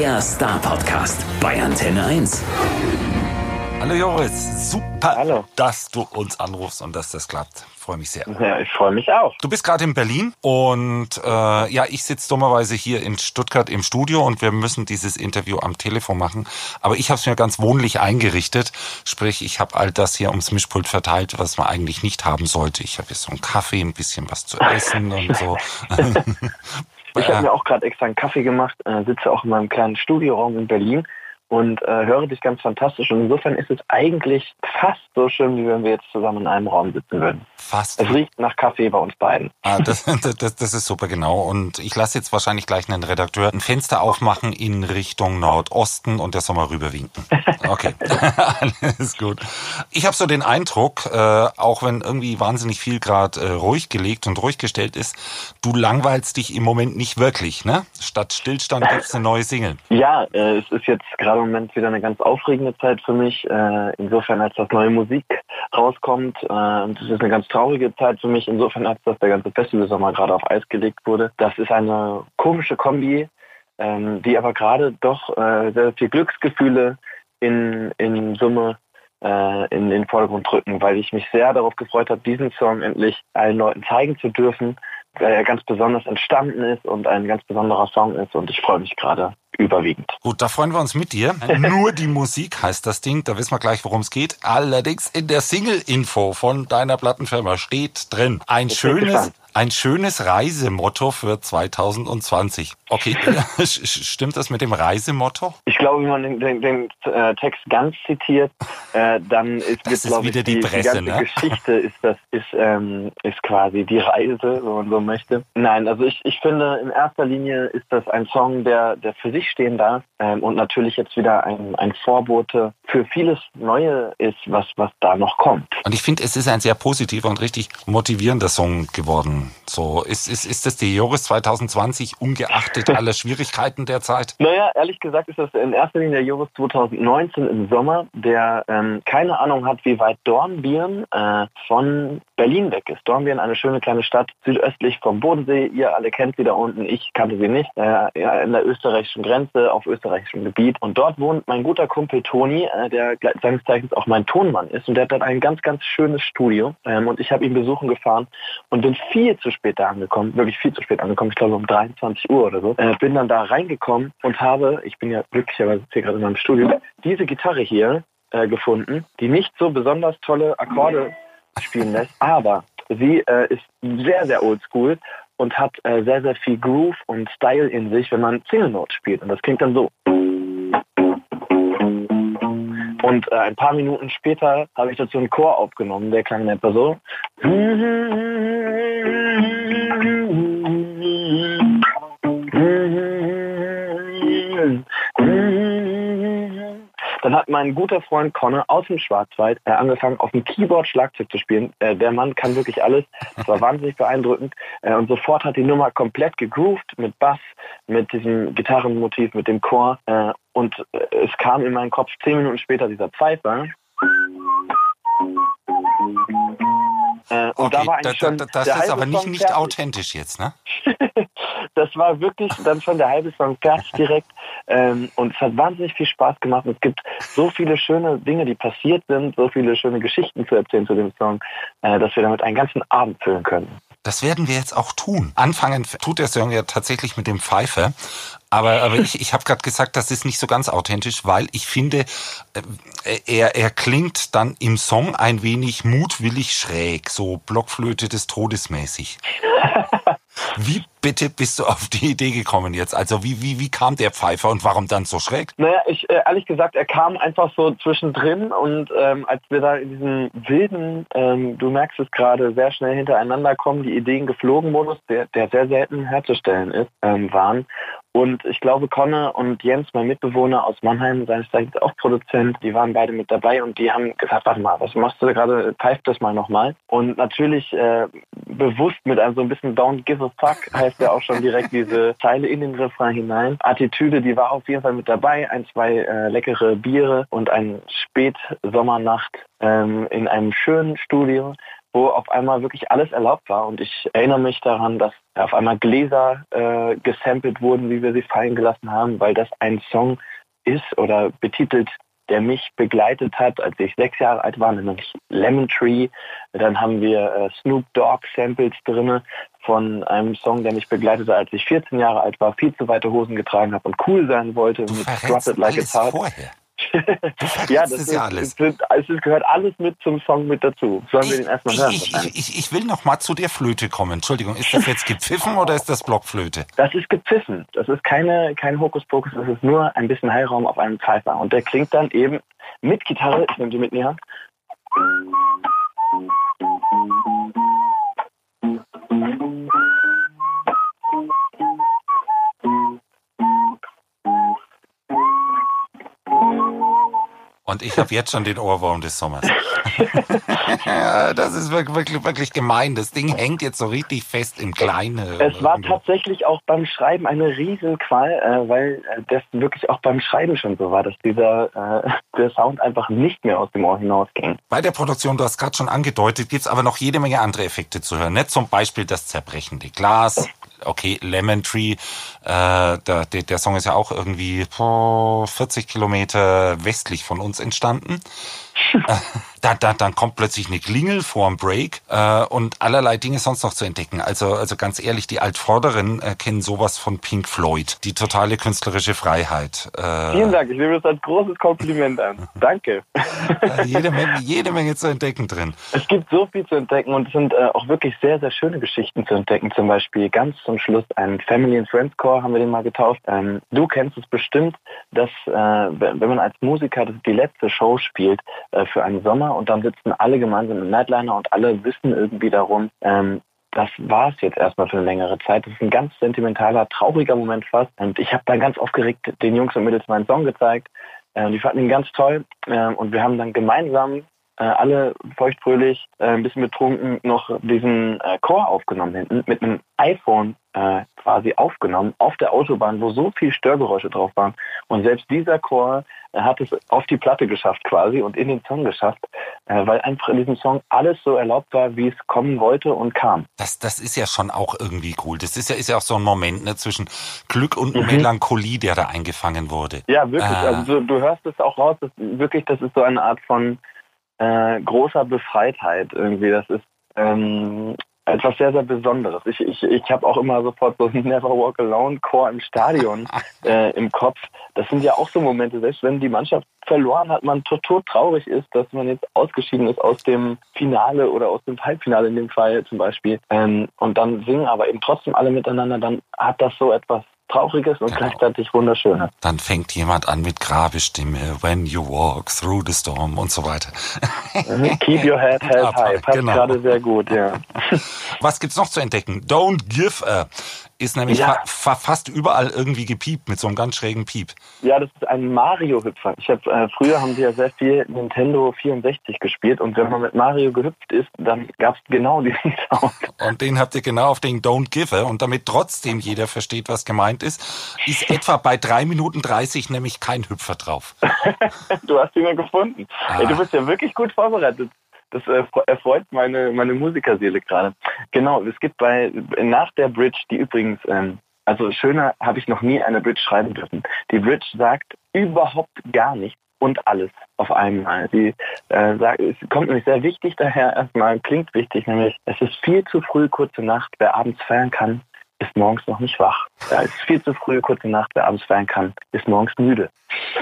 der Star-Podcast bei Antenne 1. Hallo Joris, super, Hallo. dass du uns anrufst und dass das klappt. Freue mich sehr. Ja, ich freue mich auch. Du bist gerade in Berlin und äh, ja, ich sitze dummerweise hier in Stuttgart im Studio und wir müssen dieses Interview am Telefon machen. Aber ich habe es mir ganz wohnlich eingerichtet. Sprich, ich habe all das hier ums Mischpult verteilt, was man eigentlich nicht haben sollte. Ich habe jetzt so einen Kaffee, ein bisschen was zu essen und so. Ich habe mir auch gerade extra einen Kaffee gemacht, äh, sitze auch in meinem kleinen Studioraum in Berlin und äh, höre dich ganz fantastisch. Und insofern ist es eigentlich fast so schön, wie wenn wir jetzt zusammen in einem Raum sitzen würden. Fast. Es riecht nach Kaffee bei uns beiden. Ah, das, das, das ist super, genau. Und ich lasse jetzt wahrscheinlich gleich einen Redakteur ein Fenster aufmachen in Richtung Nordosten und der soll mal rüberwinken. Okay, alles gut. Ich habe so den Eindruck, äh, auch wenn irgendwie wahnsinnig viel gerade äh, ruhig gelegt und ruhig gestellt ist, du langweilst dich im Moment nicht wirklich, ne? Statt Stillstand gibt's eine neue Single. Ja, äh, es ist jetzt gerade im Moment wieder eine ganz aufregende Zeit für mich. Äh, insofern, als das neue Musik rauskommt. Äh, und es ist eine ganz traurige Zeit für mich. Insofern, als dass der ganze Festivalsommer gerade auf Eis gelegt wurde. Das ist eine komische Kombi, ähm, die aber gerade doch äh, sehr viel Glücksgefühle in, in Summe äh, in den Vordergrund drücken, weil ich mich sehr darauf gefreut habe, diesen Song endlich allen Leuten zeigen zu dürfen, weil er ganz besonders entstanden ist und ein ganz besonderer Song ist und ich freue mich gerade überwiegend. Gut, da freuen wir uns mit dir. Nur die Musik heißt das Ding, da wissen wir gleich, worum es geht. Allerdings in der Single-Info von deiner Plattenfirma steht drin ein schönes. Ein schönes Reisemotto für 2020. Okay, stimmt das mit dem Reisemotto? Ich glaube, wenn man den, den, den äh, Text ganz zitiert, äh, dann ist, Das ist wieder ich, die die, Presse, die ganze ne? Geschichte ist das ist ähm, ist quasi die Reise, wenn man so möchte. Nein, also ich, ich finde in erster Linie ist das ein Song, der der für sich stehen darf ähm, und natürlich jetzt wieder ein, ein Vorbote für vieles Neue ist, was was da noch kommt. Und ich finde, es ist ein sehr positiver und richtig motivierender Song geworden. So, ist, ist, ist das die Joris 2020 ungeachtet aller Schwierigkeiten der Zeit? Naja, ehrlich gesagt ist das in erster Linie der Joris 2019 im Sommer, der ähm, keine Ahnung hat, wie weit Dornbirn äh, von Berlin weg ist. Dornbirn, eine schöne kleine Stadt südöstlich vom Bodensee. Ihr alle kennt sie da unten, ich kannte sie nicht. Äh, ja, in der österreichischen Grenze, auf österreichischem Gebiet. Und dort wohnt mein guter Kumpel Toni, äh, der seines Zeichens auch mein Tonmann ist. Und der hat dort ein ganz, ganz schönes Studio. Ähm, und ich habe ihn besuchen gefahren und bin viel zu spät da angekommen, wirklich viel zu spät angekommen, ich glaube um 23 Uhr oder so. Äh, bin dann da reingekommen und habe, ich bin ja glücklicherweise hier gerade in meinem Studio, diese Gitarre hier äh, gefunden, die nicht so besonders tolle Akkorde spielen lässt, aber sie äh, ist sehr, sehr oldschool und hat äh, sehr, sehr viel Groove und Style in sich, wenn man Single Note spielt. Und das klingt dann so. Und äh, ein paar Minuten später habe ich dazu einen Chor aufgenommen, der klang in etwa so. Dann hat mein guter Freund Conne aus dem Schwarzwald äh, angefangen, auf dem Keyboard Schlagzeug zu spielen. Äh, der Mann kann wirklich alles. Das war wahnsinnig beeindruckend. Äh, und sofort hat die Nummer komplett gegroovt mit Bass, mit diesem Gitarrenmotiv, mit dem Chor. Und es kam in meinen Kopf zehn Minuten später dieser Pfeifer. Äh, und da war da, eigentlich da, schon da, das der ist aber nicht, nicht authentisch jetzt, ne? das war wirklich dann schon der halbe Song fertig direkt. Ähm, und es hat wahnsinnig viel Spaß gemacht. Und es gibt so viele schöne Dinge, die passiert sind, so viele schöne Geschichten zu erzählen zu dem Song, äh, dass wir damit einen ganzen Abend füllen können. Das werden wir jetzt auch tun. Anfangen tut der Song ja tatsächlich mit dem Pfeifer. Aber, aber ich, ich habe gerade gesagt, das ist nicht so ganz authentisch, weil ich finde, äh, er, er klingt dann im Song ein wenig mutwillig schräg, so Blockflöte des Todes mäßig. Wie bitte bist du auf die Idee gekommen jetzt? Also wie, wie, wie kam der Pfeifer und warum dann so schräg? Naja, ich äh, ehrlich gesagt, er kam einfach so zwischendrin und ähm, als wir da in diesem wilden, ähm, du merkst es gerade, sehr schnell hintereinander kommen, die Ideen geflogen Modus, der, der sehr selten herzustellen ist, ähm, waren. Und ich glaube, Conne und Jens, mein Mitbewohner aus Mannheim, seines Zeichens auch Produzent, die waren beide mit dabei und die haben gesagt, warte mal, was machst du gerade? Pfeif das mal nochmal. Und natürlich äh, bewusst mit einem so ein bisschen Don't give a fuck heißt ja auch schon direkt diese Zeile in den Refrain hinein. Attitüde, die war auf jeden Fall mit dabei. Ein, zwei äh, leckere Biere und eine Spätsommernacht ähm, in einem schönen Studio wo auf einmal wirklich alles erlaubt war. Und ich erinnere mich daran, dass auf einmal Gläser äh, gesampelt wurden, wie wir sie fallen gelassen haben, weil das ein Song ist oder betitelt der mich begleitet hat, als ich sechs Jahre alt war, nämlich Lemon Tree. Dann haben wir äh, Snoop Dogg Samples drinne von einem Song, der mich begleitete, als ich 14 Jahre alt war, viel zu weite Hosen getragen habe und cool sein wollte Du mit Drop It Like It's Hot. vorher. Ja, das ist ja alles. Es, gehört alles mit zum Song mit dazu. Sollen wir den erstmal ich, hören? ich, ich, ich, ich will noch mal zu der Flöte kommen. Entschuldigung, ist das jetzt gepfiffen oder ist das Blockflöte? Das ist gepfiffen. Das ist keine, kein Hokuspokus, das ist nur ein bisschen Heilraum auf einem Pfeifer. Und der klingt dann eben mit Gitarre, ich nehme die mit in Und ich habe jetzt schon den Ohrwurm des Sommers. Das ist wirklich, wirklich, gemein. Das Ding hängt jetzt so richtig fest im Kleinen. Es war tatsächlich auch beim Schreiben eine Riesenqual, äh, weil äh, das wirklich auch beim Schreiben schon so war, dass dieser äh, der Sound einfach nicht mehr aus dem Ohr hinausging. Bei der Produktion, du hast gerade schon angedeutet, gibt's aber noch jede Menge andere Effekte zu hören. Ne? Zum Beispiel das zerbrechende Glas. Okay, Lemon Tree, äh, der, der, Song ist ja auch irgendwie oh, 40 Kilometer westlich von uns entstanden. Da, da, dann kommt plötzlich eine Klingel vorm Break äh, und allerlei Dinge sonst noch zu entdecken. Also, also ganz ehrlich, die Altvorderen äh, kennen sowas von Pink Floyd. Die totale künstlerische Freiheit. Äh, Vielen Dank, ich nehme das als großes Kompliment an. Danke. jede, Menge, jede Menge zu entdecken drin. Es gibt so viel zu entdecken und es sind äh, auch wirklich sehr, sehr schöne Geschichten zu entdecken. Zum Beispiel ganz zum Schluss ein Family and Friends Core haben wir den mal getauft. Ähm, du kennst es bestimmt, dass äh, wenn man als Musiker das die letzte Show spielt äh, für einen Sommer und dann sitzen alle gemeinsam im Nightliner und alle wissen irgendwie darum, ähm, das war es jetzt erstmal für eine längere Zeit. Das ist ein ganz sentimentaler, trauriger Moment fast. Und ich habe dann ganz aufgeregt den Jungs und Mädels meinen Song gezeigt. Äh, die fanden ihn ganz toll. Äh, und wir haben dann gemeinsam äh, alle feuchtfröhlich, äh, ein bisschen betrunken, noch diesen äh, Chor aufgenommen hinten, mit einem iPhone äh, quasi aufgenommen, auf der Autobahn, wo so viel Störgeräusche drauf waren. Und selbst dieser Chor äh, hat es auf die Platte geschafft quasi und in den Song geschafft, äh, weil einfach in diesem Song alles so erlaubt war, wie es kommen wollte und kam. Das, das ist ja schon auch irgendwie cool. Das ist ja, ist ja auch so ein Moment ne, zwischen Glück und Melancholie, der da eingefangen wurde. Ja, wirklich. Äh. Also du, du hörst es auch raus, dass wirklich, das ist so eine Art von äh, großer Befreitheit irgendwie. Das ist ähm, etwas sehr, sehr Besonderes. Ich, ich, ich habe auch immer sofort so einen Never Walk Alone Chor im Stadion äh, im Kopf. Das sind ja auch so Momente, selbst wenn die Mannschaft verloren hat, man tot, tot traurig ist, dass man jetzt ausgeschieden ist aus dem Finale oder aus dem Halbfinale in dem Fall zum Beispiel. Ähm, und dann singen aber eben trotzdem alle miteinander, dann hat das so etwas Trauriges und Genau. gleichzeitig Wunderschönes. Dann fängt jemand an mit Grabestimme, When You Walk Through the Storm und so weiter. Keep your head held high. Passt genau. gerade sehr gut, ja. Was gibt's noch zu entdecken? Don't Give a ist nämlich Ja. fa fa fast überall irgendwie gepiept mit so einem ganz schrägen Piep. Ja, das ist ein Mario-Hüpfer. Ich habe äh, früher haben sie ja sehr viel Nintendo 64 gespielt und wenn man mit Mario gehüpft ist, dann gab's genau diesen Sound. Und den habt ihr genau auf den Don't Give und damit trotzdem jeder versteht, was gemeint ist, ist etwa bei drei Minuten 30 nämlich kein Hüpfer drauf. Du hast ihn ja gefunden. Ah. Ey, du bist ja wirklich gut vorbereitet. Das äh, fre- erfreut meine, meine Musikerseele gerade. Genau, es gibt bei nach der Bridge, die übrigens, ähm, also schöner habe ich noch nie eine Bridge schreiben dürfen. Die Bridge sagt überhaupt gar nichts und alles auf einmal. Sie äh, sagt, es kommt nämlich sehr wichtig daher erstmal, klingt wichtig, nämlich es ist viel zu früh, kurze Nacht, wer abends feiern kann, ist morgens noch nicht wach. Es ist viel zu früh, kurze Nacht, wer abends feiern kann, ist morgens müde.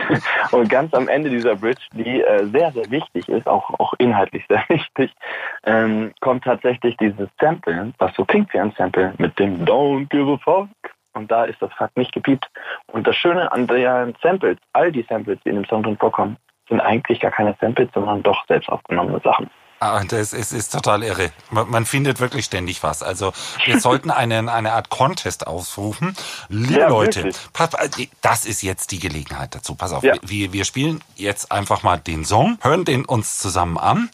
Und ganz am Ende dieser Bridge, die äh, sehr, sehr wichtig ist, auch, auch inhaltlich sehr wichtig, ähm, kommt tatsächlich dieses Sample, was so klingt wie ein Sample, mit dem Don't give a fuck. Und da ist das Fuck nicht gepiept. Und das Schöne an den Samples, all die Samples, die in dem Song drin vorkommen, sind eigentlich gar keine Samples, sondern doch selbst aufgenommene Sachen. Ah, das ist, ist total irre. Man, man findet wirklich ständig was. Also wir sollten einen, eine Art Contest ausrufen. Liebe Ja, Leute, pass, das ist jetzt die Gelegenheit dazu. Pass auf, Ja. wir, wir spielen jetzt einfach mal den Song, hören den uns zusammen an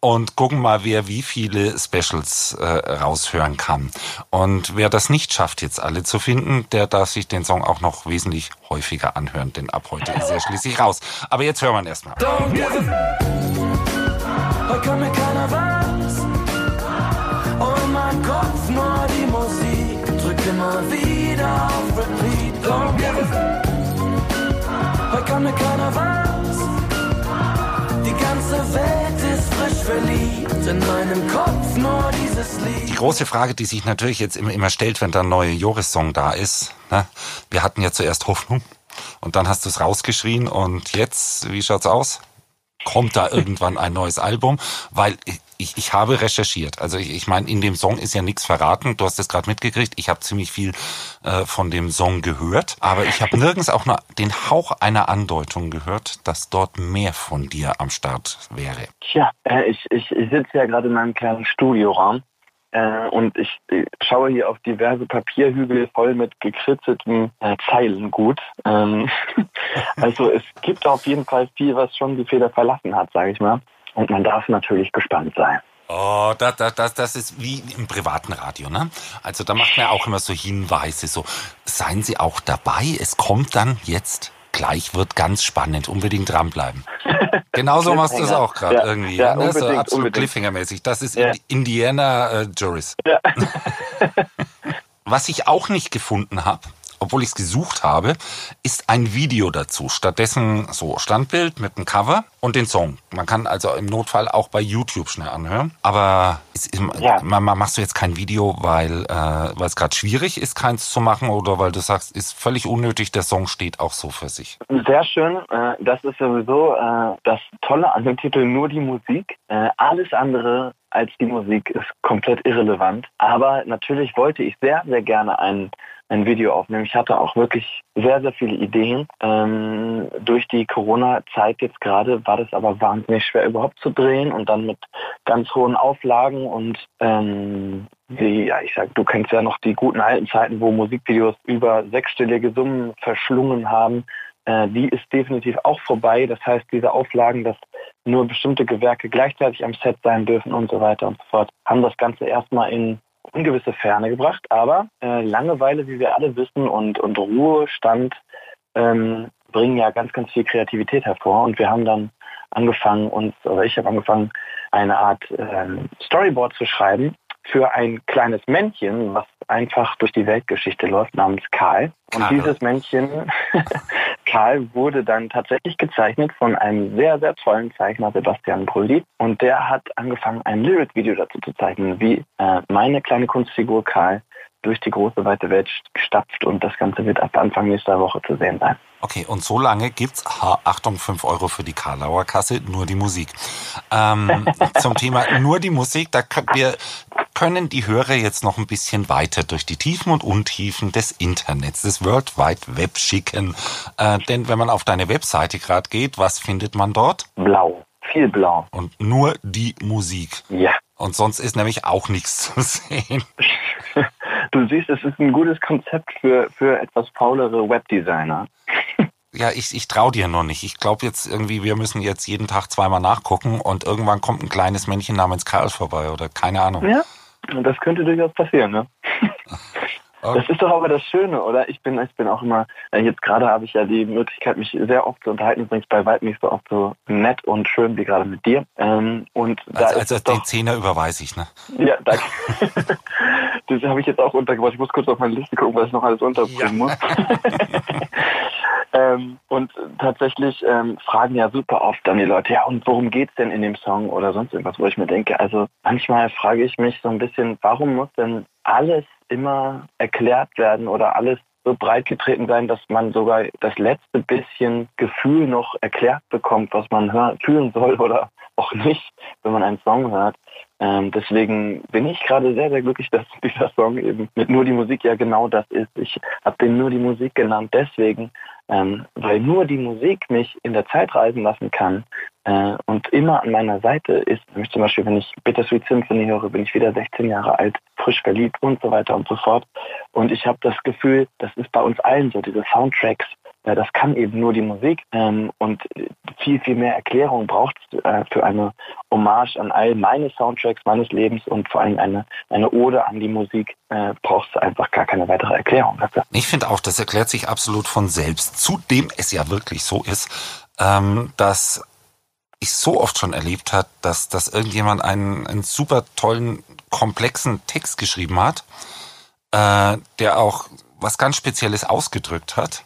und gucken mal, wer wie viele Specials äh, raushören kann. Und wer das nicht schafft, jetzt alle zu finden, der darf sich den Song auch noch wesentlich häufiger anhören, denn ab heute ist er schließlich raus. Aber jetzt hören wir ihn erstmal. Heute kann mir keiner was. Kopf nur die Musik, drück immer wieder auf Repeat. Don't give a Heute kann mir keiner was. Die ganze Welt ist frisch verliebt, in meinem Kopf nur dieses Lied. Die große Frage, die sich natürlich jetzt immer, immer stellt, wenn der neue Joris-Song da ist. Ne? Wir hatten ja zuerst Hoffnung und dann hast du es rausgeschrien und jetzt, wie schaut's aus? Kommt da irgendwann ein neues Album? Weil ich, ich habe recherchiert. Also ich, ich meine, in dem Song ist ja nichts verraten. Du hast es gerade mitgekriegt. Ich habe ziemlich viel äh, von dem Song gehört. Aber ich habe nirgends auch nur den Hauch einer Andeutung gehört, dass dort mehr von dir am Start wäre. Tja, äh, ich, ich, ich sitze ja gerade in meinem kleinen Studioraum äh, und ich, ich schaue hier auf diverse Papierhügel voll mit gekritzeltem äh, Zeilengut. Ähm, also es gibt auf jeden Fall viel, was schon die Feder verlassen hat, sage ich mal. Und man darf natürlich gespannt sein. Oh, das, das, das, das ist wie im privaten Radio, ne? Also da macht man auch immer so Hinweise, so seien Sie auch dabei, es kommt dann jetzt gleich wird ganz spannend, unbedingt dranbleiben. Genauso machst du es auch gerade Ja, irgendwie, ja, ne? so absolut. Cliffhanger-mäßig. Das ist Ja. Indiana äh, Juris. Ja. Was ich auch nicht gefunden habe, obwohl ich es gesucht habe, ist ein Video dazu. Stattdessen so Standbild mit einem Cover und den Song. Man kann also im Notfall auch bei YouTube schnell anhören. Aber ist, Ja. man, man machst du jetzt kein Video, weil, äh, es gerade schwierig ist, keins zu machen oder weil du sagst, ist völlig unnötig, der Song steht auch so für sich. Sehr schön. Äh, Das ist sowieso äh, das Tolle an dem Titel nur die Musik. Äh, Alles andere als die Musik ist komplett irrelevant. Aber natürlich wollte ich sehr, sehr gerne ein, ein Video aufnehmen. Ich hatte auch wirklich sehr, sehr viele Ideen. Ähm, durch die Corona-Zeit jetzt gerade war das aber wahnsinnig schwer überhaupt zu drehen und dann mit ganz hohen Auflagen und ähm, die, ja, ich sag, du kennst ja noch die guten alten Zeiten, wo Musikvideos über sechsstellige Summen verschlungen haben. Äh, die ist definitiv auch vorbei. Das heißt, diese Auflagen, dass nur bestimmte Gewerke gleichzeitig am Set sein dürfen und so weiter und so fort, haben das Ganze erstmal in ungewisse Ferne gebracht. Aber äh, Langeweile, wie wir alle wissen, und, und Ruhestand ähm, bringen ja ganz, ganz viel Kreativität hervor. Und wir haben dann angefangen, uns, oder ich habe angefangen, eine Art ähm, Storyboard zu schreiben für ein kleines Männchen, was einfach durch die Weltgeschichte läuft, namens Karl. Und Karl. dieses Männchen, Karl, wurde dann tatsächlich gezeichnet von einem sehr, sehr tollen Zeichner, Sebastian Brulli. Und der hat angefangen, ein Lyric-Video dazu zu zeichnen, wie äh, meine kleine Kunstfigur Karl durch die große weite Welt stapft. Und das Ganze wird ab Anfang nächster Woche zu sehen sein. Okay, und so lange gibt's, ha, Achtung, 5 Euro für die Karlauer Kasse, nur die Musik. Ähm, zum Thema nur die Musik, da können wir können die Hörer jetzt noch ein bisschen weiter durch die Tiefen und Untiefen des Internets, des World Wide Web schicken. Äh, denn wenn man auf deine Webseite gerade geht, was findet man dort? Blau. Viel blau. Und nur die Musik. Ja. Und sonst ist nämlich auch nichts zu sehen. Du siehst, es ist ein gutes Konzept für, für etwas faulere Webdesigner. Ja, ich, ich trau dir noch nicht. Ich glaube jetzt irgendwie, wir müssen jetzt jeden Tag zweimal nachgucken und irgendwann kommt ein kleines Männchen namens Karl vorbei oder keine Ahnung. Ja, und das könnte durchaus passieren, ne? Oh. Das ist doch aber das Schöne, oder? Ich bin, ich bin auch immer, äh, jetzt gerade habe ich ja die Möglichkeit, mich sehr oft zu unterhalten, übrigens bei weitem nicht so oft so nett und schön wie gerade mit dir. Ähm, und da Also, also doch, Zehner überweise ich, ne? ja, danke. das habe ich jetzt auch untergebracht. Ich muss kurz auf meine Liste gucken, was ich noch alles unterbringen muss. ähm, und tatsächlich ähm, fragen ja super oft dann die Leute, ja, und worum geht's denn in dem Song oder sonst irgendwas, wo ich mir denke, also manchmal frage ich mich so ein bisschen, warum muss denn alles immer erklärt werden oder alles so breit getreten sein, dass man sogar das letzte bisschen Gefühl noch erklärt bekommt, was man fühlen soll oder auch nicht, wenn man einen Song hört. Ähm, deswegen bin ich gerade sehr, sehr glücklich, dass dieser Song eben mit nur die Musik ja genau das ist. Ich habe den nur die Musik genannt, deswegen, ähm, weil nur die Musik mich in der Zeit reisen lassen kann äh, und immer an meiner Seite ist. Nämlich zum Beispiel, wenn ich Bittersweet Symphony höre, bin ich wieder 16 Jahre alt, frisch verliebt und so weiter und so fort. Und ich habe das Gefühl, das ist bei uns allen so, diese Soundtracks, äh, das kann eben nur die Musik ähm, und viel, viel mehr Erklärung braucht es äh, für eine Hommage an all meine Soundtracks meines Lebens und vor allem eine, eine Ode an die Musik äh, braucht es einfach gar keine weitere Erklärung dafür. Ich finde auch, das erklärt sich absolut von selbst. Zudem es ja wirklich so ist, ähm, dass ich so oft schon erlebt hat, dass, dass irgendjemand einen, einen super tollen, komplexen Text geschrieben hat, äh, der auch was ganz Spezielles ausgedrückt hat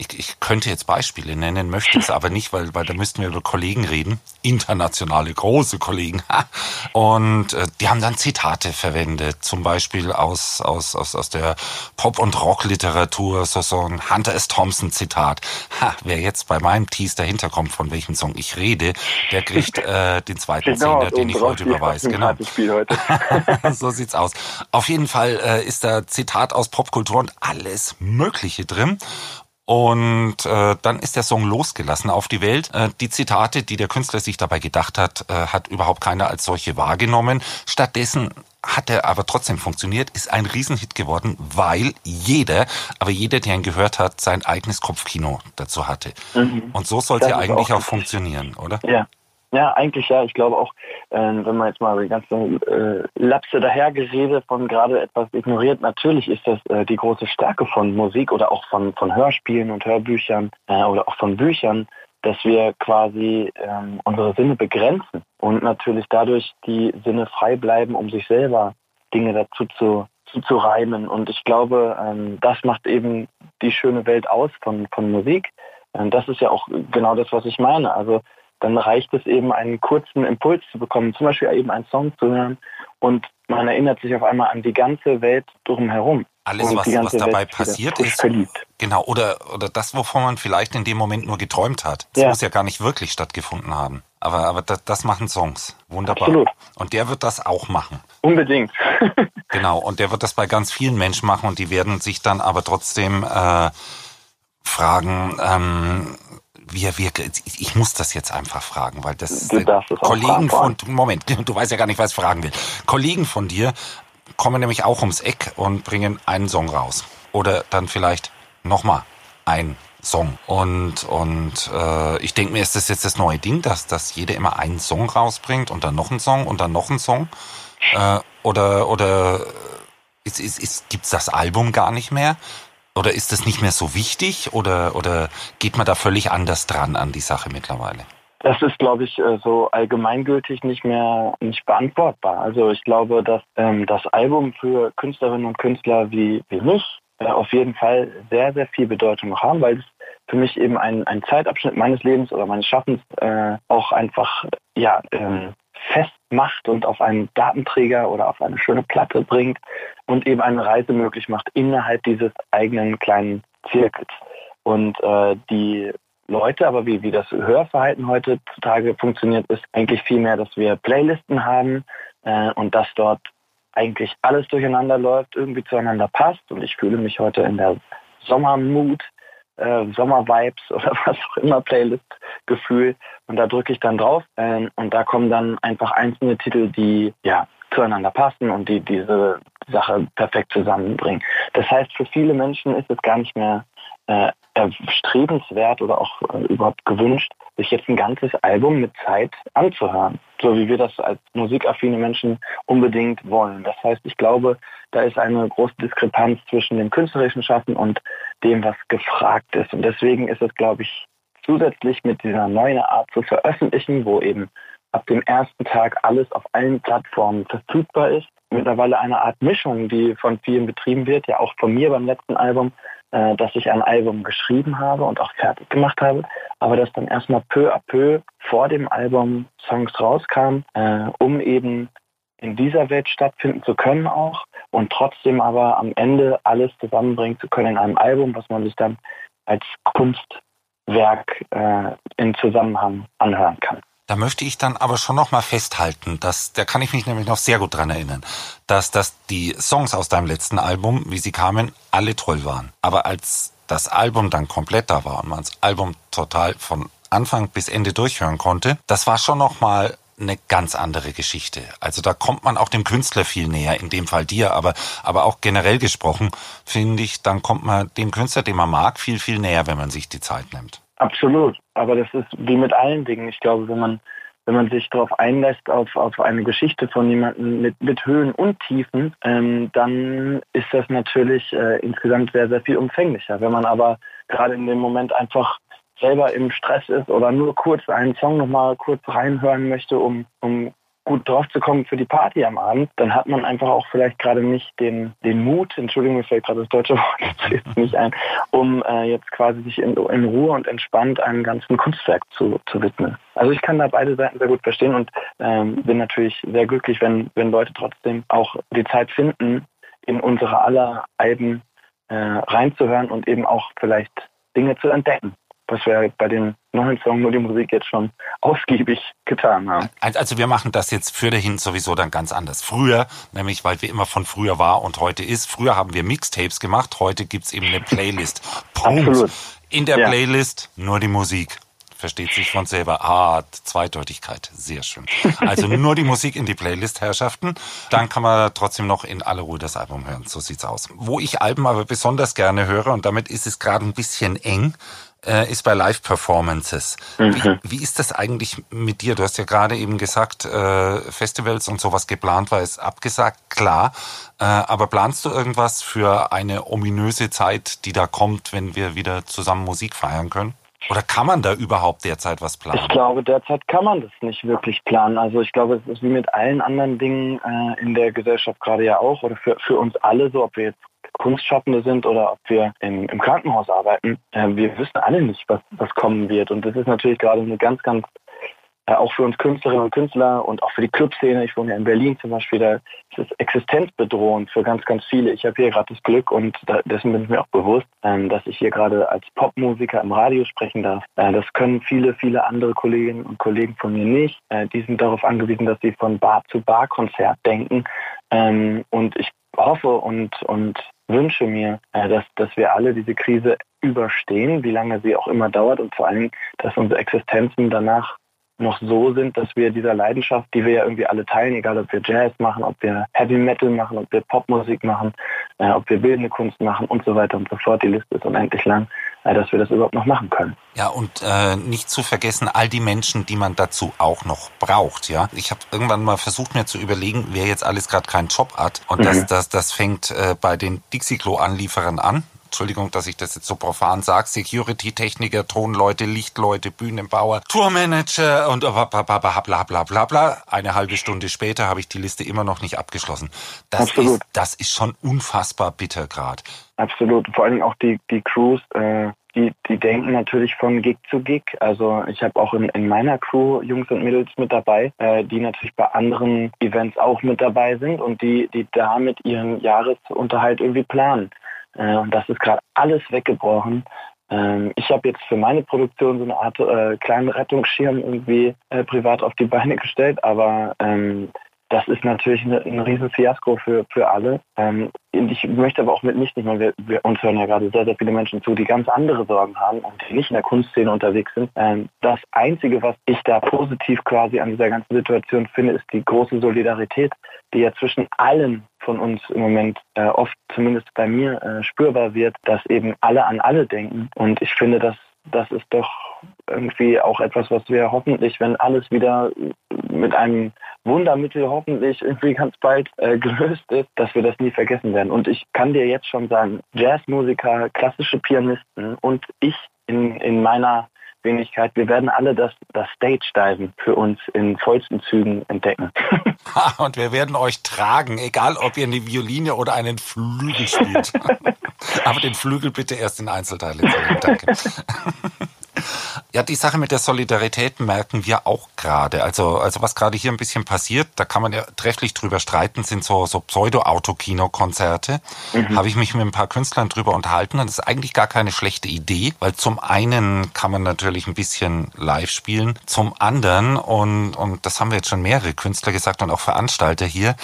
ich, ich könnte jetzt Beispiele nennen, möchte es aber nicht, weil, weil da müssten wir über Kollegen reden, internationale große Kollegen. Und äh, die haben dann Zitate verwendet, zum Beispiel aus, aus, aus, aus der Pop- und Rock-Literatur, so, so ein Hunter S. Thompson-Zitat. Ha, wer jetzt bei meinem Tease dahinter kommt, von welchem Song ich rede, der kriegt äh, den zweiten genau, Zehner, den ich heute überweise. Genau. Heute. so sieht's aus. Auf jeden Fall äh, ist da Zitat aus Popkultur und alles Mögliche drin. Und äh, dann ist der Song losgelassen auf die Welt. Äh, die Zitate, die der Künstler sich dabei gedacht hat, äh, hat überhaupt keiner als solche wahrgenommen. Stattdessen hat er aber trotzdem funktioniert, ist ein Riesenhit geworden, weil jeder, aber jeder, der ihn gehört hat, sein eigenes Kopfkino dazu hatte. Mhm. Und so sollte er eigentlich auch, auch funktionieren, oder? Ja, ja, eigentlich ja. Ich glaube auch, äh, wenn man jetzt mal die ganzen äh, Lapse dahergerede von gerade etwas ignoriert, natürlich ist das äh, die große Stärke von Musik oder auch von, von Hörspielen und Hörbüchern äh, oder auch von Büchern, dass wir quasi ähm, unsere Sinne begrenzen und natürlich dadurch die Sinne frei bleiben, um sich selber Dinge dazu zu, zu reimen. Und ich glaube, ähm, das macht eben die schöne Welt aus von, von Musik. Ähm, das ist ja auch genau das, was ich meine. Also dann reicht es eben, einen kurzen Impuls zu bekommen, zum Beispiel eben einen Song zu hören und man erinnert sich auf einmal an die ganze Welt drumherum. Alles, was, was dabei Welt passiert ist. Verliebt. Genau, oder, oder das, wovon man vielleicht in dem Moment nur geträumt hat. Das ja. muss ja gar nicht wirklich stattgefunden haben. Aber, aber das, das machen Songs. Wunderbar. Absolut. Und der wird das auch machen. Unbedingt. genau, und der wird das bei ganz vielen Menschen machen und die werden sich dann aber trotzdem äh, fragen, ähm, wir, wir, ich muss das jetzt einfach fragen, weil das Kollegen von, Moment, du weißt ja gar nicht, was ich fragen will. Kollegen von dir kommen nämlich auch ums Eck und bringen einen Song raus. Oder dann vielleicht nochmal ein Song. Und, und äh, ich denke mir, ist das jetzt das neue Ding, dass, dass jeder immer einen Song rausbringt und dann noch einen Song und dann noch einen Song? Äh, oder oder ist, ist, ist, gibt's das Album gar nicht mehr? Oder ist das nicht mehr so wichtig oder, oder geht man da völlig anders dran an die Sache mittlerweile? Das ist, glaube ich, äh, so allgemeingültig nicht mehr nicht beantwortbar. Also ich glaube, dass ähm, das Album für Künstlerinnen und Künstler wie, wie mich äh, auf jeden Fall sehr, sehr viel Bedeutung haben, weil es für mich eben ein, ein Zeitabschnitt meines Lebens oder meines Schaffens äh, auch einfach ja, ähm, festmacht und auf einen Datenträger oder auf eine schöne Platte bringt und eben eine Reise möglich macht innerhalb dieses eigenen kleinen Zirkels. Und äh, die Leute, aber wie, wie das Hörverhalten heutzutage funktioniert, ist eigentlich vielmehr, dass wir Playlisten haben äh, und dass dort eigentlich alles durcheinander läuft, irgendwie zueinander passt. Und ich fühle mich heute in der Sommermut, äh, Sommervibes oder was auch immer, Playlist-Gefühl. Und da drücke ich dann drauf äh, und da kommen dann einfach einzelne Titel, die ja zueinander passen und die diese Sache perfekt zusammenbringen. Das heißt, für viele Menschen ist es gar nicht mehr äh, erstrebenswert oder auch äh, überhaupt gewünscht, sich jetzt ein ganzes Album mit Zeit anzuhören, so wie wir das als musikaffine Menschen unbedingt wollen. Das heißt, ich glaube, da ist eine große Diskrepanz zwischen dem künstlerischen Schaffen und dem, was gefragt ist. Und deswegen ist es, glaube ich, zusätzlich mit dieser neuen Art zu veröffentlichen, wo eben ab dem ersten Tag alles auf allen Plattformen verfügbar ist. Mittlerweile eine Art Mischung, die von vielen betrieben wird, ja auch von mir beim letzten Album, äh, dass ich ein Album geschrieben habe und auch fertig gemacht habe, aber dass dann erstmal peu à peu vor dem Album Songs rauskamen, äh, um eben in dieser Welt stattfinden zu können auch und trotzdem aber am Ende alles zusammenbringen zu können in einem Album, was man sich dann als Kunstwerk äh, in Zusammenhang anhören kann. Da möchte ich dann aber schon noch mal festhalten, dass, da kann ich mich nämlich noch sehr gut dran erinnern, dass, dass die Songs aus deinem letzten Album, wie sie kamen, alle toll waren. Aber als das Album dann komplett da war und man das Album total von Anfang bis Ende durchhören konnte, das war schon noch mal eine ganz andere Geschichte. Also da kommt man auch dem Künstler viel näher, in dem Fall dir, aber, aber auch generell gesprochen, finde ich, dann kommt man dem Künstler, den man mag, viel, viel näher, wenn man sich die Zeit nimmt. Absolut. Aber das ist wie mit allen Dingen. Ich glaube, wenn man, wenn man sich darauf einlässt, auf, auf eine Geschichte von jemandem mit, mit Höhen und Tiefen, ähm, dann ist das natürlich äh, insgesamt sehr, sehr viel umfänglicher. Wenn man aber gerade in dem Moment einfach selber im Stress ist oder nur kurz einen Song nochmal kurz reinhören möchte, um, um gut drauf zu kommen für die Party am Abend, dann hat man einfach auch vielleicht gerade nicht den, den Mut, Entschuldigung, mir fällt gerade das deutsche Wort jetzt nicht ein, um äh, jetzt quasi sich in, in Ruhe und entspannt einem ganzen Kunstwerk zu, zu widmen. Also ich kann da beide Seiten sehr gut verstehen und ähm, bin natürlich sehr glücklich, wenn, wenn Leute trotzdem auch die Zeit finden, in unsere aller Alben äh, reinzuhören und eben auch vielleicht Dinge zu entdecken was wir bei den neuen Songs nur die Musik jetzt schon ausgiebig getan haben. Also wir machen das jetzt für dahin sowieso dann ganz anders. Früher, nämlich weil wir immer von früher war und heute ist, früher haben wir Mixtapes gemacht, heute gibt's eben eine Playlist. Punkt. Absolut. In der ja. Playlist nur die Musik versteht sich von selber. Ah, Zweideutigkeit, sehr schön. Also nur die Musik in die Playlist, Herrschaften. Dann kann man trotzdem noch in aller Ruhe das Album hören. So sieht's aus. Wo ich Alben aber besonders gerne höre, und damit ist es gerade ein bisschen eng, äh, ist bei Live-Performances. Mhm. Wie, wie, ist das eigentlich mit dir? Du hast ja gerade eben gesagt, äh, Festivals und sowas geplant war, ist abgesagt, klar. Äh, aber planst du irgendwas für eine ominöse Zeit, die da kommt, wenn wir wieder zusammen Musik feiern können? Oder kann man da überhaupt derzeit was planen? Ich glaube, derzeit kann man das nicht wirklich planen. Also ich glaube, es ist wie mit allen anderen Dingen äh, in der Gesellschaft gerade ja auch oder für, für uns alle so, ob wir jetzt Kunstschaffende sind oder ob wir im, im Krankenhaus arbeiten. Äh, wir wissen alle nicht, was, was kommen wird. Und das ist natürlich gerade eine ganz, ganz, äh, auch für uns Künstlerinnen und Künstler und auch für die Clubszene. Ich wohne ja in Berlin zum Beispiel, da ist es existenzbedrohend für ganz, ganz viele. Ich habe hier gerade das Glück und dessen bin ich mir auch bewusst, ähm, dass ich hier gerade als Popmusiker im Radio sprechen darf. Äh, das können viele, viele andere Kolleginnen und Kollegen von mir nicht. Äh, die sind darauf angewiesen, dass sie von Bar zu Bar Konzert denken. Ähm, und ich hoffe und, und wünsche mir, äh, dass, dass wir alle diese Krise überstehen, wie lange sie auch immer dauert und vor allem, dass unsere Existenzen danach noch so sind, dass wir dieser Leidenschaft, die wir ja irgendwie alle teilen, egal ob wir Jazz machen, ob wir Heavy Metal machen, ob wir Popmusik machen, äh, ob wir bildende Kunst machen und so weiter und so fort, die Liste ist unendlich lang, äh, dass wir das überhaupt noch machen können. Ja, und äh, nicht zu vergessen, all die Menschen, die man dazu auch noch braucht. Ja, Ich habe irgendwann mal versucht, mir zu überlegen, wer jetzt alles gerade keinen Job hat. Und mhm. das, das, das fängt äh, bei den Dixie-Klo-Anlieferern an. Entschuldigung, dass ich das jetzt so profan sage, Security-Techniker, Tonleute, Lichtleute, Bühnenbauer, Tourmanager und bla bla bla bla bla. Eine halbe Stunde später habe ich die Liste immer noch nicht abgeschlossen. Das, Absolut. ist, das ist schon unfassbar bitter gerade. Absolut. Vor allen Dingen auch die, die Crews, äh, die, die denken natürlich von Gig zu Gig. Also ich habe auch in, in meiner Crew Jungs und Mädels mit dabei, äh, die natürlich bei anderen Events auch mit dabei sind und die, die damit ihren Jahresunterhalt irgendwie planen. Äh, und das ist gerade alles weggebrochen. Ähm, ich habe jetzt für meine Produktion so eine Art äh, kleinen Rettungsschirm irgendwie äh, privat auf die Beine gestellt, aber ähm, das ist natürlich eine, ein riesen Fiasko für, für alle. Ähm, ich möchte aber auch mit nicht, weil wir, wir uns hören ja gerade sehr, sehr viele Menschen zu, die ganz andere Sorgen haben und die nicht in der Kunstszene unterwegs sind. Ähm, das Einzige, was ich da positiv quasi an dieser ganzen Situation finde, ist die große Solidarität, die ja zwischen allen von uns im Moment äh, oft, zumindest bei mir, äh, spürbar wird, dass eben alle an alle denken. Und ich finde, dass das ist doch irgendwie auch etwas, was wir hoffentlich, wenn alles wieder mit einem Wundermittel hoffentlich irgendwie ganz bald äh, gelöst ist, dass wir das nie vergessen werden. Und ich kann dir jetzt schon sagen, Jazzmusiker, klassische Pianisten und ich in, in meiner Wenigkeit, wir werden alle das, das Stage-Diven für uns in vollsten Zügen entdecken. und wir werden euch tragen, egal ob ihr eine Violine oder einen Flügel spielt. Aber den Flügel bitte erst in Einzelteile. Danke. Ja, die Sache mit der Solidarität merken wir auch gerade. Also, also was gerade hier ein bisschen passiert, da kann man ja trefflich drüber streiten, sind so, so Pseudo-Autokino-Konzerte. Mhm. Habe ich mich mit ein paar Künstlern drüber unterhalten und das ist eigentlich gar keine schlechte Idee, weil zum einen kann man natürlich ein bisschen live spielen, zum anderen, und, und das haben wir jetzt schon mehrere Künstler gesagt und auch Veranstalter hier,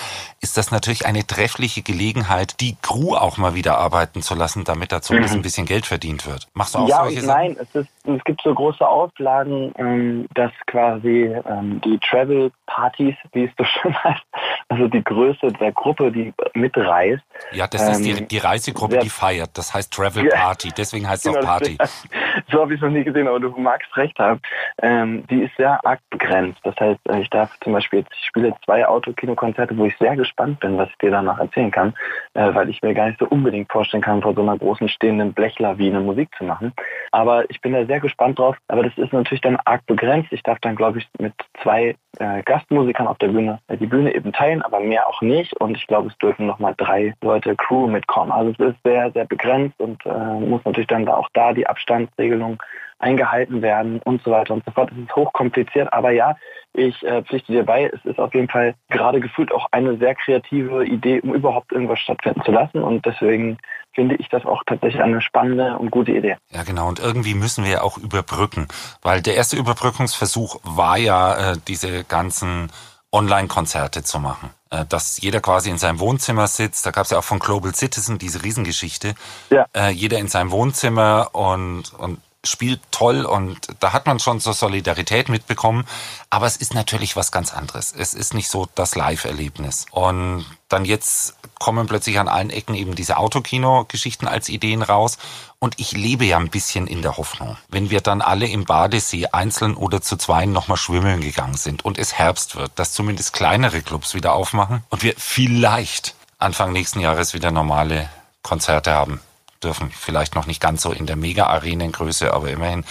ist das natürlich eine treffliche Gelegenheit, die Crew auch mal wieder arbeiten zu lassen, damit dazu mhm. ein bisschen Geld verdient wird. Machst du auch ja, solche Sachen? Nein, es ist es gibt so große Auflagen, ähm, dass quasi ähm, die Travel-Partys, wie es so schön heißt, also die Größe der Gruppe, die mitreist. Ja, das ist die, ähm, die Reisegruppe, die feiert. Das heißt Travel Party, deswegen heißt es auch genau, Party. so habe ich es noch nie gesehen, aber du magst recht haben. Ähm, die ist sehr arg begrenzt. Das heißt, äh, ich darf zum Beispiel jetzt, ich spiele zwei Autokinokonzerte, wo ich sehr gespannt bin, was ich dir danach erzählen kann, äh, weil ich mir gar nicht so unbedingt vorstellen kann, vor so einer großen stehenden Blechlawine Musik zu machen. Aber ich bin da sehr gespannt drauf. Aber das ist natürlich dann arg begrenzt. Ich darf dann, glaube ich, mit zwei äh, Gastmusikern auf der Bühne äh, die Bühne eben teilen, aber mehr auch nicht. Und ich glaube, es dürfen nochmal drei Leute Crew mitkommen. Also es ist sehr, sehr begrenzt und äh, muss natürlich dann auch da die Abstandsregelung eingehalten werden und so weiter und so fort. Es ist hochkompliziert, aber ja, ich äh, pflichte dir bei, es ist auf jeden Fall gerade gefühlt auch eine sehr kreative Idee, um überhaupt irgendwas stattfinden zu lassen. Und deswegen finde ich das auch tatsächlich eine spannende und gute Idee. Ja, genau. Und irgendwie müssen wir ja auch überbrücken, weil der erste Überbrückungsversuch war ja, äh, diese ganzen Online-Konzerte zu machen. Äh, dass jeder quasi in seinem Wohnzimmer sitzt. Da gab es ja auch von Global Citizen diese Riesengeschichte. Ja. Äh, jeder in seinem Wohnzimmer und, und spielt toll und da hat man schon so Solidarität mitbekommen. Aber es ist natürlich was ganz anderes. Es ist nicht so das Live-Erlebnis. Und dann jetzt kommen plötzlich an allen Ecken eben diese Autokino-Geschichten als Ideen raus. Und ich lebe ja ein bisschen in der Hoffnung, wenn wir dann alle im Badesee einzeln oder zu zweien nochmal schwimmeln gegangen sind und es Herbst wird, dass zumindest kleinere Clubs wieder aufmachen und wir vielleicht Anfang nächsten Jahres wieder normale Konzerte haben dürfen. Vielleicht noch nicht ganz so in der Mega-Arenengröße, aber immerhin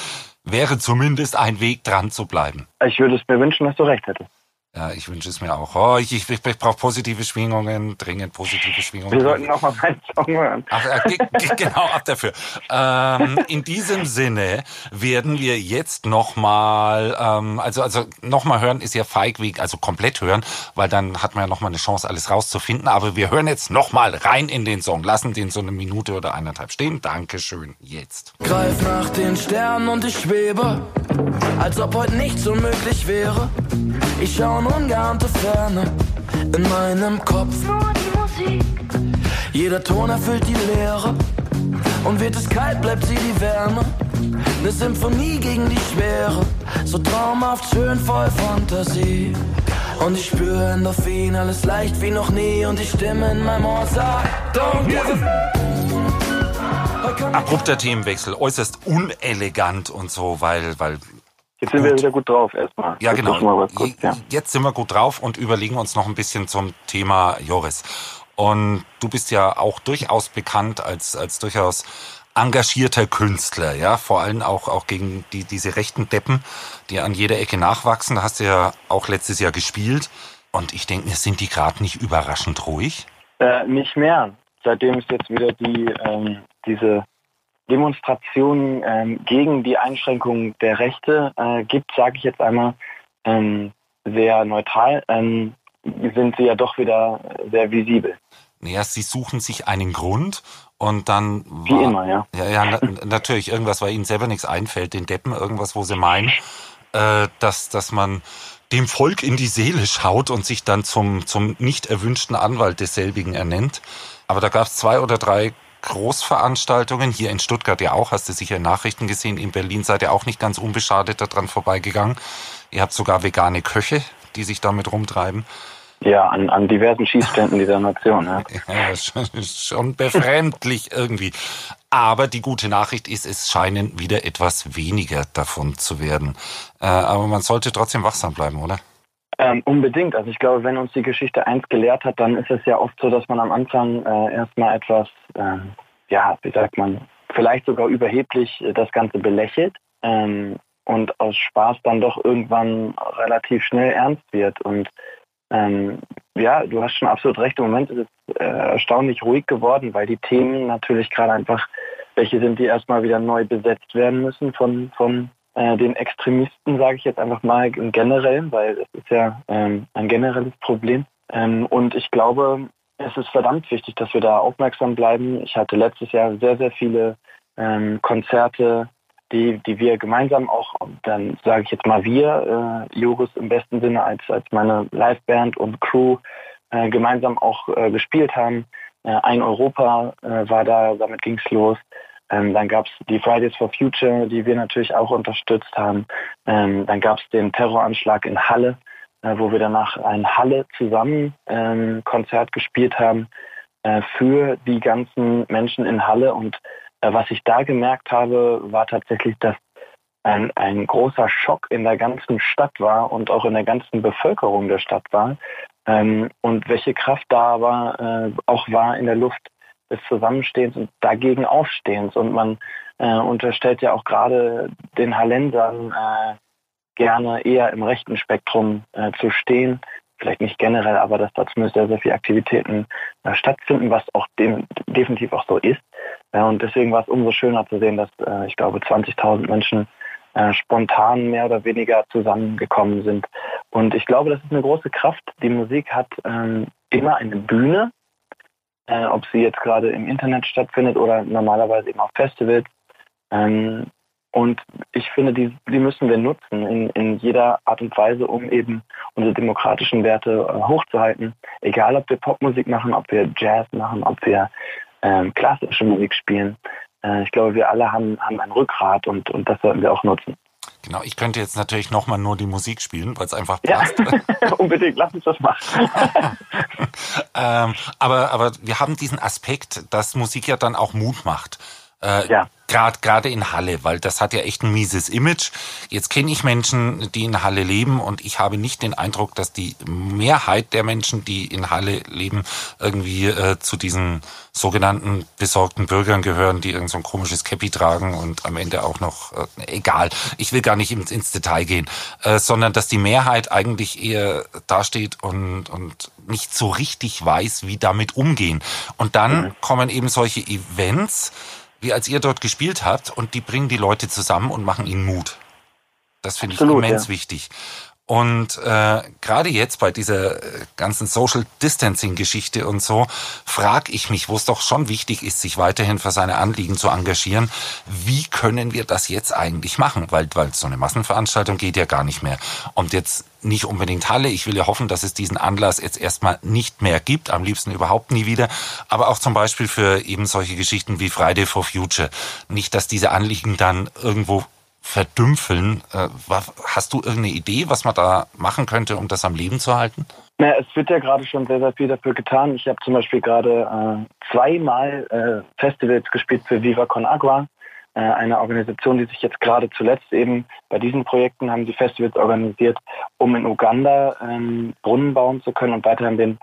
wäre zumindest ein Weg dran zu bleiben. Ich würde es mir wünschen, dass du recht hättest. Ja, ich wünsche es mir auch. Oh, ich, ich, ich brauche positive Schwingungen, dringend positive Schwingungen. Wir sollten auch mal meinen Song hören. Ach, äh, genau, ab dafür. Ähm, in diesem Sinne werden wir jetzt nochmal, ähm, also, also nochmal hören ist ja feigweg, also komplett hören, weil dann hat man ja nochmal eine Chance, alles rauszufinden. Aber wir hören jetzt nochmal rein in den Song, lassen den so eine Minute oder eineinhalb stehen. Dankeschön, jetzt. Greif nach den Sternen und ich schwebe, als ob heute nichts unmöglich wäre. Ich schaue von ungeahnter Ferne in meinem Kopf. Nur die Musik. Jeder Ton erfüllt die Leere. Und wird es kalt, bleibt sie die Wärme. Eine Symphonie gegen die Schwere. So traumhaft schön voll Fantasie. Und ich spüre Endorphin, alles leicht wie noch nie. Und die Stimme in meinem Ohr sagt, don't give a Abrupter Themenwechsel, äußerst unelegant und so, weil, weil Jetzt sind gut. wir wieder gut drauf erstmal. Ja, genau. Kurz, ja. Jetzt sind wir gut drauf und überlegen uns noch ein bisschen zum Thema Joris. Und du bist ja auch durchaus bekannt als, als durchaus engagierter Künstler, ja, vor allem auch, auch gegen die, diese rechten Deppen, die an jeder Ecke nachwachsen. Da hast du ja auch letztes Jahr gespielt. Und ich denke mir, sind die gerade nicht überraschend ruhig? Äh, nicht mehr. Seitdem es jetzt wieder die, ähm, diese Demonstrationen ähm, gegen die Einschränkung der Rechte äh, gibt, sage ich jetzt einmal ähm, sehr neutral, ähm, sind sie ja doch wieder sehr visibel. Naja, sie suchen sich einen Grund und dann war, Wie immer, ja. Ja, ja na, natürlich, irgendwas, weil ihnen selber nichts einfällt, den Deppen, irgendwas, wo sie meinen, äh, dass, dass man dem Volk in die Seele schaut und sich dann zum, zum nicht erwünschten Anwalt desselbigen ernennt. Aber da gab es zwei oder drei Großveranstaltungen, hier in Stuttgart ja auch, hast du sicher Nachrichten gesehen, in Berlin seid ihr auch nicht ganz unbeschadet daran vorbeigegangen. Ihr habt sogar vegane Köche, die sich damit rumtreiben. Ja, an, an diversen Schießständen dieser Nation. Ja, ja schon, schon befremdlich irgendwie. Aber die gute Nachricht ist, es scheinen wieder etwas weniger davon zu werden. Äh, aber man sollte trotzdem wachsam bleiben, oder? Ähm, unbedingt. Also ich glaube, wenn uns die Geschichte eins gelehrt hat, dann ist es ja oft so, dass man am Anfang äh, erstmal etwas, äh, ja, wie sagt man, vielleicht sogar überheblich äh, das Ganze belächelt ähm, und aus Spaß dann doch irgendwann relativ schnell ernst wird. Und ähm, ja, du hast schon absolut recht. Im Moment ist es äh, erstaunlich ruhig geworden, weil die Themen natürlich gerade einfach welche sind, die erstmal wieder neu besetzt werden müssen von, von äh, den Extremisten, sage ich jetzt einfach mal im Generellen, weil es ist ja ähm, ein generelles Problem. Ähm, und ich glaube, es ist verdammt wichtig, dass wir da aufmerksam bleiben. Ich hatte letztes Jahr sehr, sehr viele ähm, Konzerte, die, die wir gemeinsam auch, dann sage ich jetzt mal wir, äh, Joris im besten Sinne als, als meine Liveband und Crew, äh, gemeinsam auch äh, gespielt haben. Äh, ein Europa äh, war da, damit ging's los. Ähm, dann gab es die Fridays for Future, die wir natürlich auch unterstützt haben. Ähm, dann gab es den Terroranschlag in Halle, äh, wo wir danach ein Halle zusammen ähm, Konzert gespielt haben äh, für die ganzen Menschen in Halle. Und äh, was ich da gemerkt habe, war tatsächlich, dass ein, ein großer Schock in der ganzen Stadt war und auch in der ganzen Bevölkerung der Stadt war. Ähm, und welche Kraft da aber äh, auch war in der Luft des Zusammenstehens und dagegen Aufstehens. Und man äh, unterstellt ja auch gerade den Hallensern äh, gerne eher im rechten Spektrum äh, zu stehen. Vielleicht nicht generell, aber dass da zumindest sehr, sehr viele Aktivitäten äh, stattfinden, was auch dem, definitiv auch so ist. Ja, und deswegen war es umso schöner zu sehen, dass äh, ich glaube 20.000 Menschen äh, spontan mehr oder weniger zusammengekommen sind. Und ich glaube, das ist eine große Kraft. Die Musik hat ähm, immer eine Bühne, äh, ob sie jetzt gerade im Internet stattfindet oder normalerweise eben auf Festivals. Ähm, und ich finde, die, die müssen wir nutzen in, in jeder Art und Weise, um eben unsere demokratischen Werte äh, hochzuhalten. Egal, ob wir Popmusik machen, ob wir Jazz machen, ob wir ähm, klassische Musik spielen. Äh, ich glaube, wir alle haben, haben ein Rückgrat und, und das sollten wir auch nutzen. Genau, ich könnte jetzt natürlich nochmal nur die Musik spielen, weil es einfach passt. Ja, unbedingt, lass uns das machen. ähm, aber, aber wir haben diesen Aspekt, dass Musik ja dann auch Mut macht. Äh, ja. Gerade gerade in Halle, weil das hat ja echt ein mieses Image. Jetzt kenne ich Menschen, die in Halle leben und ich habe nicht den Eindruck, dass die Mehrheit der Menschen, die in Halle leben, irgendwie äh, zu diesen sogenannten besorgten Bürgern gehören, die irgend so ein komisches Käppi tragen und am Ende auch noch, äh, egal, ich will gar nicht ins, ins Detail gehen, äh, sondern dass die Mehrheit eigentlich eher dasteht und, und nicht so richtig weiß, wie damit umgehen. Und dann mhm. kommen eben solche Events, wie als ihr dort gespielt habt und die bringen die Leute zusammen und machen ihnen Mut. Das finde ich immens ja. wichtig. Und äh, gerade jetzt bei dieser äh, ganzen Social Distancing Geschichte und so, frage ich mich, wo es doch schon wichtig ist, sich weiterhin für seine Anliegen zu engagieren, wie können wir das jetzt eigentlich machen? Weil, weil so eine Massenveranstaltung geht ja gar nicht mehr. Und jetzt nicht unbedingt Halle. Ich will ja hoffen, dass es diesen Anlass jetzt erstmal nicht mehr gibt, am liebsten überhaupt nie wieder. Aber auch zum Beispiel für eben solche Geschichten wie Friday for Future. Nicht, dass diese Anliegen dann irgendwo verdümpfeln. Äh, hast du irgendeine Idee, was man da machen könnte, um das am Leben zu halten? Na, es wird ja gerade schon sehr, sehr viel dafür getan. Ich habe zum Beispiel gerade äh, zweimal äh, Festivals gespielt für Viva Con Agua, äh, eine Organisation, die sich jetzt gerade zuletzt eben bei diesen Projekten haben die Festivals organisiert, um in Uganda ähm, Brunnen bauen zu können und weiterhin den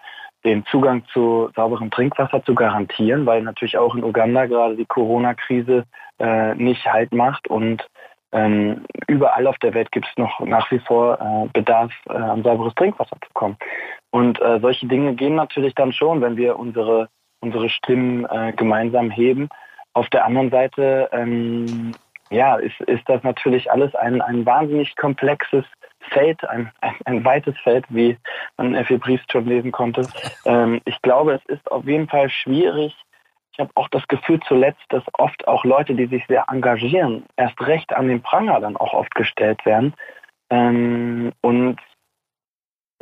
den Zugang zu sauberem Trinkwasser zu garantieren, weil natürlich auch in Uganda gerade die Corona-Krise äh, nicht halt macht und ähm, überall auf der Welt gibt es noch nach wie vor äh, Bedarf, äh, an sauberes Trinkwasser zu kommen. Und äh, solche Dinge gehen natürlich dann schon, wenn wir unsere, unsere Stimmen äh, gemeinsam heben. Auf der anderen Seite ähm, ja, ist, ist das natürlich alles ein, ein wahnsinnig komplexes Feld, ein, ein, ein weites Feld, wie man Effi Briest schon lesen konnte. Ähm, ich glaube, es ist auf jeden Fall schwierig, ich habe auch das Gefühl zuletzt, dass oft auch Leute, die sich sehr engagieren, erst recht an den Pranger dann auch oft gestellt werden. Ähm, und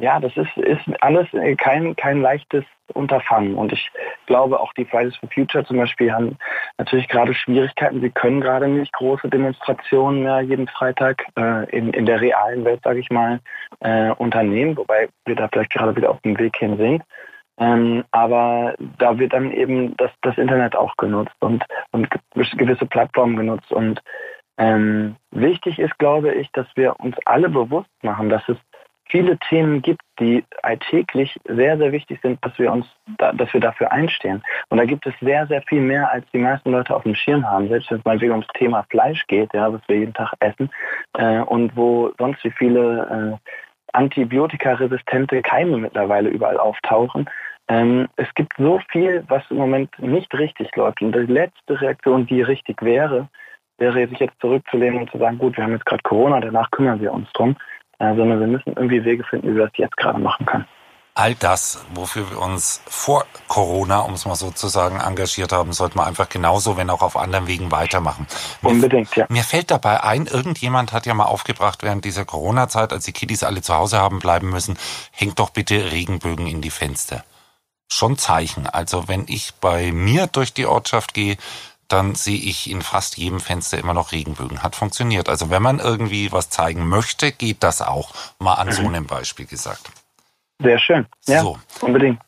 ja, das ist, ist alles kein, kein leichtes Unterfangen. Und ich glaube, auch die Fridays for Future zum Beispiel haben natürlich gerade Schwierigkeiten. Sie können gerade nicht große Demonstrationen mehr jeden Freitag äh, in, in der realen Welt, sage ich mal, äh, unternehmen, wobei wir da vielleicht gerade wieder auf dem Weg hin sind. Ähm, aber da wird dann eben das, das Internet auch genutzt und, und gewisse Plattformen genutzt. Und ähm, wichtig ist, glaube ich, dass wir uns alle bewusst machen, dass es viele Themen gibt, die alltäglich sehr, sehr wichtig sind, dass wir uns, da, dass wir dafür einstehen. Und da gibt es sehr, sehr viel mehr, als die meisten Leute auf dem Schirm haben. Selbst wenn es wieder ums Thema Fleisch geht, ja, was wir jeden Tag essen, äh, und wo sonst wie viele äh, antibiotikaresistente Keime mittlerweile überall auftauchen. Ähm, es gibt so viel, was im Moment nicht richtig läuft. Und die letzte Reaktion, die richtig wäre, wäre sich jetzt zurückzulehnen und zu sagen, gut, wir haben jetzt gerade Corona, danach kümmern wir uns drum. Äh, sondern wir müssen irgendwie Wege finden, wie wir das jetzt gerade machen können all das, wofür wir uns vor Corona, um es mal so zu sagen, engagiert haben, sollten wir einfach genauso, wenn auch auf anderen Wegen weitermachen. Mir, Unbedingt, ja. Mir fällt dabei ein, irgendjemand hat ja mal aufgebracht während dieser Corona-Zeit, als die Kiddies alle zu Hause haben bleiben müssen, hängt doch bitte Regenbögen in die Fenster. Schon Zeichen. Also wenn ich bei mir durch die Ortschaft gehe, dann sehe ich in fast jedem Fenster immer noch Regenbögen. Hat funktioniert. Also wenn man irgendwie was zeigen möchte, geht das auch. Mal an mhm. so einem Beispiel gesagt. Sehr schön. Ja, so. unbedingt.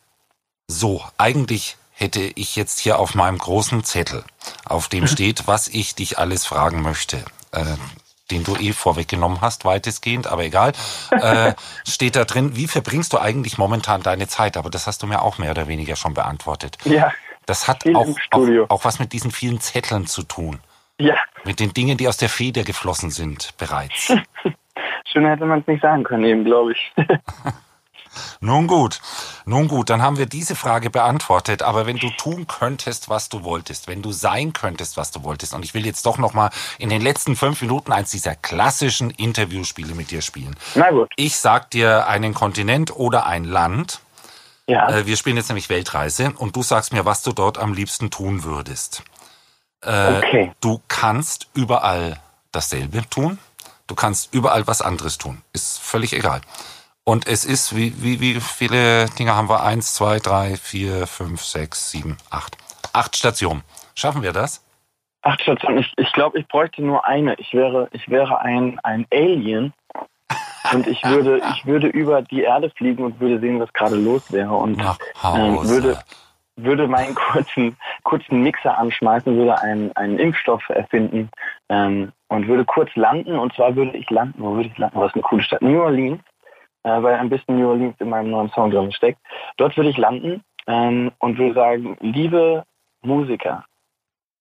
So, eigentlich hätte ich jetzt hier auf meinem großen Zettel, auf dem steht, was ich dich alles fragen möchte. Äh, den du eh vorweggenommen hast, weitestgehend, aber egal, äh, steht da drin, wie verbringst du eigentlich momentan deine Zeit? Aber das hast du mir auch mehr oder weniger schon beantwortet. Ja. Das hat auch, auch, auch was mit diesen vielen Zetteln zu tun. Ja, Mit den Dingen, die aus der Feder geflossen sind bereits. schöner hätte man es nicht sagen können, eben, glaube ich. Nun gut, nun gut, dann haben wir diese Frage beantwortet. Aber wenn du tun könntest, was du wolltest, wenn du sein könntest, was du wolltest, und ich will jetzt doch noch mal in den letzten fünf Minuten eins dieser klassischen Interviewspiele mit dir spielen. Na gut. Ich sag dir einen Kontinent oder ein Land. Ja, Äh, wir spielen jetzt nämlich Weltreise und du sagst mir, was du dort am liebsten tun würdest. Äh, Okay. Du kannst überall dasselbe tun. Du kannst überall was anderes tun. Ist völlig egal. Und es ist, wie, wie, wie viele Dinge haben wir? Eins, zwei, drei, vier, fünf, sechs, sieben, acht. Acht Stationen. Schaffen wir das? acht Stationen. Ich, ich glaube, ich bräuchte nur eine. Ich wäre, ich wäre ein, ein Alien. Und ich würde, ich würde über die Erde fliegen und würde sehen, was gerade los wäre. Und ähm, würde, würde meinen kurzen, kurzen Mixer anschmeißen, würde einen, einen Impfstoff erfinden ähm, und würde kurz landen. Und zwar würde ich landen, wo würde ich landen? Was eine coole Stadt. New Orleans, äh, weil ein bisschen New Orleans in meinem neuen Song drin steckt. Dort würde ich landen ähm, und würde sagen, liebe Musiker,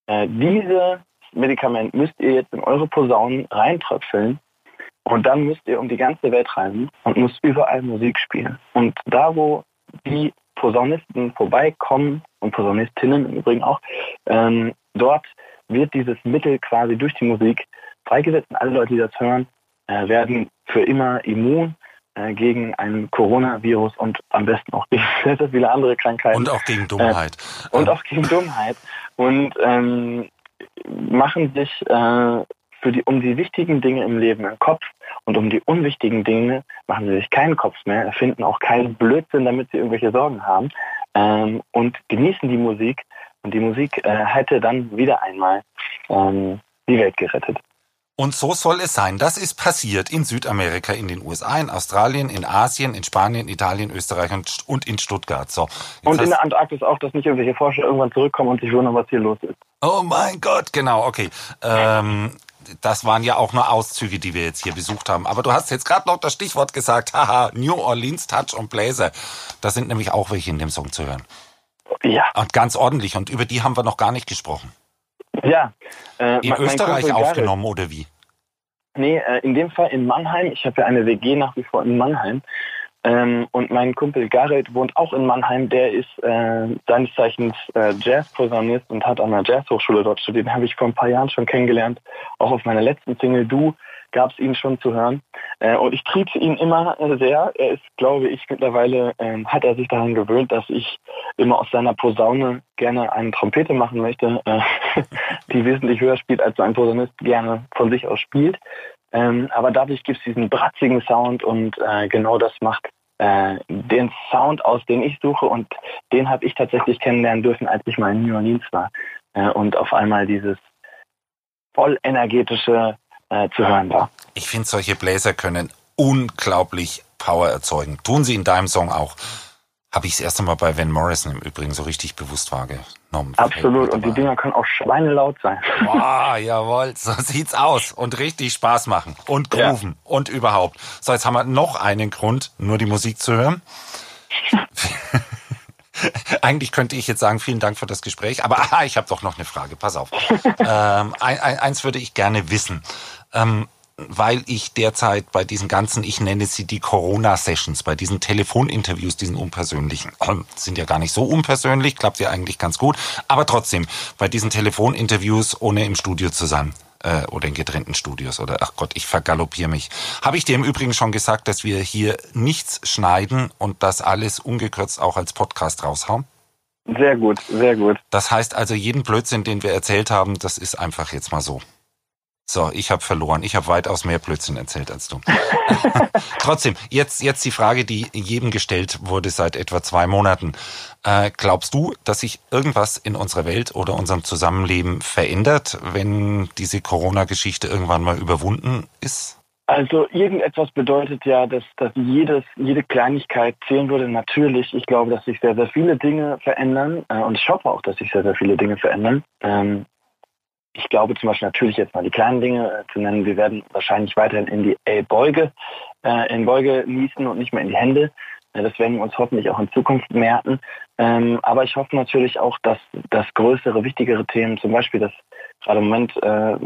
äh, dieses Medikament müsst ihr jetzt in eure Posaunen reintröpfeln und dann müsst ihr um die ganze Welt reisen und müsst überall Musik spielen. Und da, wo die Posaunisten vorbeikommen und Posaunistinnen im Übrigen auch, ähm, dort wird dieses Mittel quasi durch die Musik freigesetzt und alle Leute, die das hören, äh, werden für immer immun gegen ein Coronavirus und am besten auch gegen sehr, sehr viele andere Krankheiten Und auch gegen Dummheit. und Ähm, auch gegen Dummheit und ähm, machen sich äh, für die, um die wichtigen Dinge im Leben einen Kopf und um die unwichtigen Dinge machen sie sich keinen Kopf mehr, erfinden auch keinen Blödsinn, damit sie irgendwelche Sorgen haben ähm, und genießen die Musik und die Musik äh, hätte dann wieder einmal ähm, die Welt gerettet. Und so soll es sein. Das ist passiert in Südamerika, in den USA, in Australien, in Asien, in Spanien, Italien, Österreich und, in Stuttgart. So. Und in der Antarktis auch, dass nicht irgendwelche Forscher irgendwann zurückkommen und sich wundern, was hier los ist. oh mein Gott, genau, okay. Ähm, das waren ja auch nur Auszüge, die wir jetzt hier besucht haben. Aber du hast jetzt gerade noch das Stichwort gesagt, haha, New Orleans Touch und Bläser. Da sind nämlich auch welche in dem Song zu hören. Ja, Und ganz ordentlich. Und über die haben wir noch gar nicht gesprochen. Ja. Äh, In Österreich Kumpel Gareth- aufgenommen oder wie? Nee, äh, in dem Fall in Mannheim. Ich habe ja eine WG nach wie vor in Mannheim. Ähm, und mein Kumpel Gareth wohnt auch in Mannheim. Der ist äh, seines Zeichens äh, Jazz-Posaunist und hat an der Jazzhochschule dort studiert. Den habe ich vor ein paar Jahren schon kennengelernt. Auch auf meiner letzten Single Du gab es ihn schon zu hören. Äh, und ich trieze ihn immer sehr. Er ist, glaube ich, mittlerweile ähm, hat er sich daran gewöhnt, dass ich immer aus seiner Posaune gerne eine Trompete machen möchte, äh, die wesentlich höher spielt, als ein Posaunist gerne von sich aus spielt. Ähm, aber dadurch gibt es diesen bratzigen Sound und äh, genau das macht äh, den Sound aus, den ich suche und den habe ich tatsächlich kennenlernen dürfen, als ich mal in New Orleans war äh, und auf einmal dieses voll energetische äh, zu hören war. Ich finde, solche Bläser können unglaublich Power erzeugen. Tun sie in deinem Song auch. Habe ich das erste Mal bei Van Morrison im Übrigen so richtig bewusst wahrgenommen. Absolut. Und die Dinger können auch schweinelaut sein. Wow, jawohl, so sieht's aus. Und richtig Spaß machen. Und Ja. grooven. Und überhaupt. So, jetzt haben wir noch einen Grund, nur die Musik zu hören. Eigentlich könnte ich jetzt sagen, vielen Dank für das Gespräch, aber ah, ich habe doch noch eine Frage. Pass auf. ähm, ein, ein, eins würde ich gerne wissen. Ähm, weil ich derzeit bei diesen ganzen, ich nenne sie die Corona-Sessions, bei diesen Telefoninterviews, diesen unpersönlichen, ähm, sind ja gar nicht so unpersönlich, klappt ja eigentlich ganz gut, aber trotzdem, bei diesen Telefoninterviews, ohne im Studio zu sein, äh, oder in getrennten Studios, oder ach Gott, ich vergaloppiere mich. Habe ich dir im Übrigen schon gesagt, dass wir hier nichts schneiden und das alles ungekürzt auch als Podcast raushauen? Sehr gut, sehr gut. Das heißt also, jeden Blödsinn, den wir erzählt haben, das ist einfach jetzt mal so. So, ich habe verloren. Ich habe weitaus mehr Blödsinn erzählt als du. Trotzdem, jetzt, jetzt die Frage, die jedem gestellt wurde seit etwa zwei Monaten. Äh, glaubst du, dass sich irgendwas in unserer Welt oder unserem Zusammenleben verändert, wenn diese Corona-Geschichte irgendwann mal überwunden ist? Also irgendetwas bedeutet ja, dass, dass jedes, jede Kleinigkeit zählen würde. Natürlich, ich glaube, dass sich sehr, sehr viele Dinge verändern äh, und ich hoffe auch, dass sich sehr, sehr viele Dinge verändern. Ähm, ich glaube zum Beispiel natürlich jetzt mal die kleinen Dinge äh, zu nennen. Wir werden wahrscheinlich weiterhin in die äh, Beuge, äh, in Beuge niesen und nicht mehr in die Hände. Das werden wir uns hoffentlich auch in Zukunft merken. Ähm, aber ich hoffe natürlich auch, dass das größere, wichtigere Themen, zum Beispiel das gerade im Moment äh,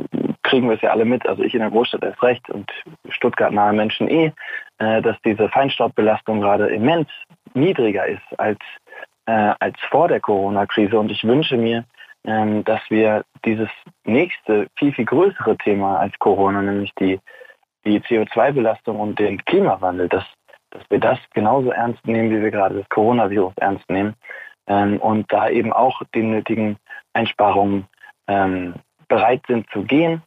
kriegen wir es ja alle mit, also ich in der Großstadt erst recht und Stuttgart nahe Menschen eh, äh, dass diese Feinstaubbelastung gerade immens niedriger ist als, äh, als vor der Corona-Krise. Und ich wünsche mir, ähm, dass wir dieses nächste, viel, viel größere Thema als Corona, nämlich die, die CO2-Belastung und den Klimawandel, dass, dass wir das genauso ernst nehmen, wie wir gerade das Coronavirus ernst nehmen ähm, und da eben auch die nötigen Einsparungen ähm, bereit sind zu gehen.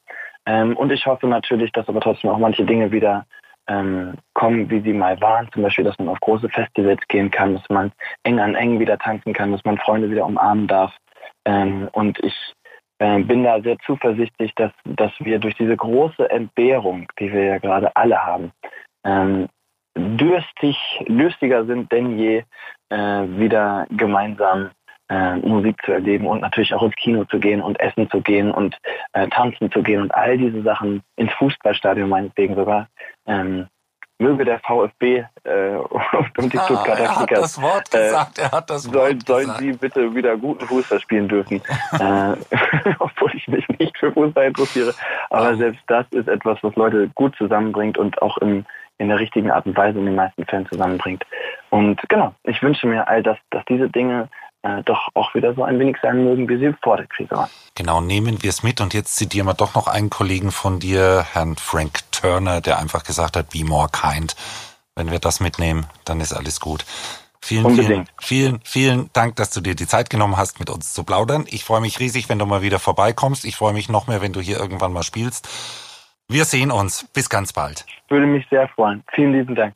Ähm, und ich hoffe natürlich, dass aber trotzdem auch manche Dinge wieder ähm, kommen, wie sie mal waren. Zum Beispiel, dass man auf große Festivals gehen kann, dass man eng an eng wieder tanzen kann, dass man Freunde wieder umarmen darf. Ähm, und ich äh, bin da sehr zuversichtlich, dass, dass wir durch diese große Entbehrung, die wir ja gerade alle haben, ähm, dürstig, lustiger sind denn je, äh, wieder gemeinsam äh, Musik zu erleben und natürlich auch ins Kino zu gehen und essen zu gehen und äh, tanzen zu gehen und all diese Sachen ins Fußballstadion meinetwegen sogar. Ähm, möge der VfB äh, und die ah, Stuttgarter er hat das Wort äh, gesagt, er hat das sollen, Wort sollen sie bitte wieder guten Fußball spielen dürfen. äh, obwohl ich mich nicht für Fußball interessiere. Aber oh. selbst das ist etwas, was Leute gut zusammenbringt und auch im, in der richtigen Art und Weise in den meisten Fällen zusammenbringt. Und genau, ich wünsche mir all das, dass diese Dinge äh, doch auch wieder so ein wenig sein mögen, wie sie vor der Krise waren. Genau, nehmen wir es mit. Und jetzt zitieren wir doch noch einen Kollegen von dir, Herrn Frank Turner, der einfach gesagt hat, be more kind. Wenn wir das mitnehmen, dann ist alles gut. Vielen, vielen, vielen, vielen Dank, dass du dir die Zeit genommen hast, mit uns zu plaudern. Ich freue mich riesig, wenn du mal wieder vorbeikommst. Ich freue mich noch mehr, wenn du hier irgendwann mal spielst. Wir sehen uns. Bis ganz bald. Würde mich sehr freuen. Vielen lieben Dank.